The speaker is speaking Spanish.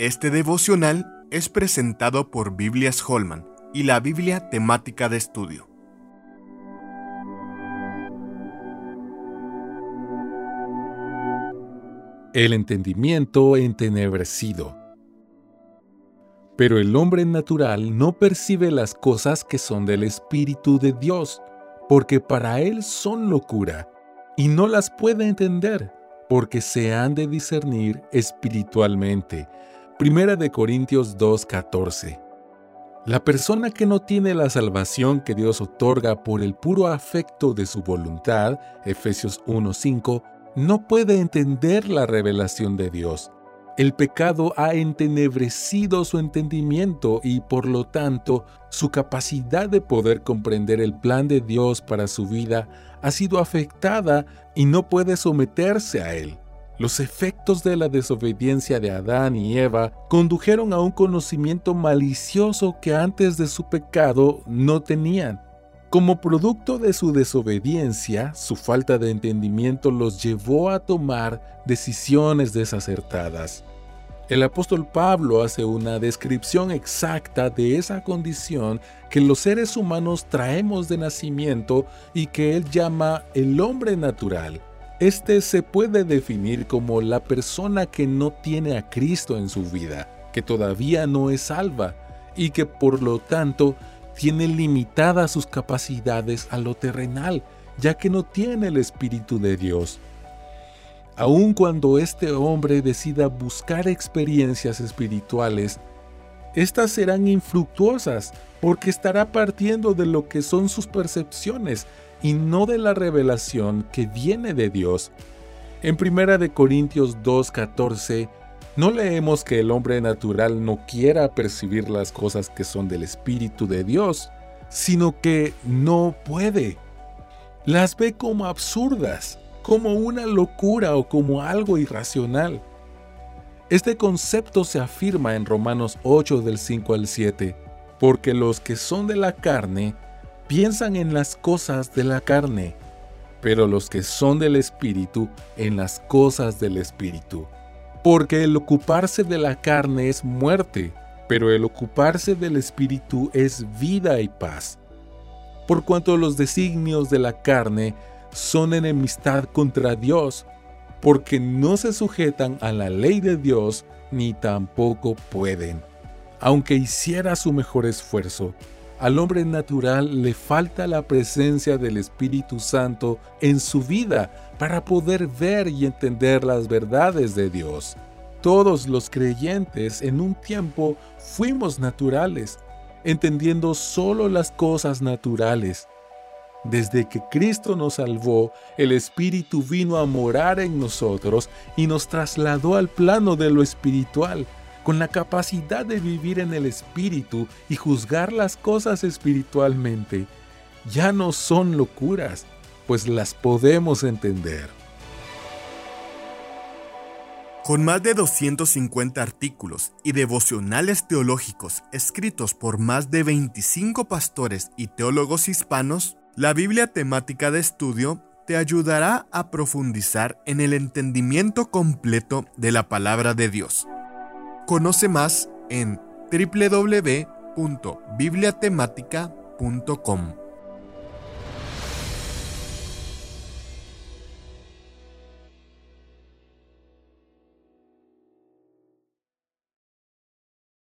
Este devocional es presentado por Biblias Holman y la Biblia temática de estudio. El entendimiento entenebrecido. Pero el hombre natural no percibe las cosas que son del Espíritu de Dios, porque para él son locura, y no las puede entender, porque se han de discernir espiritualmente. Primera de Corintios 2:14. La persona que no tiene la salvación que Dios otorga por el puro afecto de su voluntad, Efesios 1:5, no puede entender la revelación de Dios. El pecado ha entenebrecido su entendimiento y por lo tanto su capacidad de poder comprender el plan de Dios para su vida ha sido afectada y no puede someterse a él. Los efectos de la desobediencia de Adán y Eva condujeron a un conocimiento malicioso que antes de su pecado no tenían. Como producto de su desobediencia, su falta de entendimiento los llevó a tomar decisiones desacertadas. El apóstol Pablo hace una descripción exacta de esa condición que los seres humanos traemos de nacimiento y que él llama el hombre natural. Este se puede definir como la persona que no tiene a Cristo en su vida, que todavía no es salva y que por lo tanto tiene limitadas sus capacidades a lo terrenal, ya que no tiene el Espíritu de Dios. Aun cuando este hombre decida buscar experiencias espirituales, estas serán infructuosas porque estará partiendo de lo que son sus percepciones y no de la revelación que viene de Dios. En 1 Corintios 2:14 no leemos que el hombre natural no quiera percibir las cosas que son del Espíritu de Dios, sino que no puede. Las ve como absurdas, como una locura o como algo irracional. Este concepto se afirma en Romanos 8 del 5 al 7, porque los que son de la carne piensan en las cosas de la carne, pero los que son del Espíritu en las cosas del Espíritu porque el ocuparse de la carne es muerte, pero el ocuparse del Espíritu es vida y paz. Por cuanto los designios de la carne son enemistad contra Dios, porque no se sujetan a la ley de Dios ni tampoco pueden. Aunque hiciera su mejor esfuerzo, al hombre natural le falta la presencia del Espíritu Santo en su vida para poder ver y entender las verdades de Dios. Todos los creyentes en un tiempo fuimos naturales, entendiendo solo las cosas naturales. Desde que Cristo nos salvó, el Espíritu vino a morar en nosotros y nos trasladó al plano de lo espiritual con la capacidad de vivir en el Espíritu y juzgar las cosas espiritualmente, ya no son locuras, pues las podemos entender. Con más de 250 artículos y devocionales teológicos escritos por más de 25 pastores y teólogos hispanos, la Biblia temática de estudio te ayudará a profundizar en el entendimiento completo de la palabra de Dios. Conoce más en www.bibliatematica.com.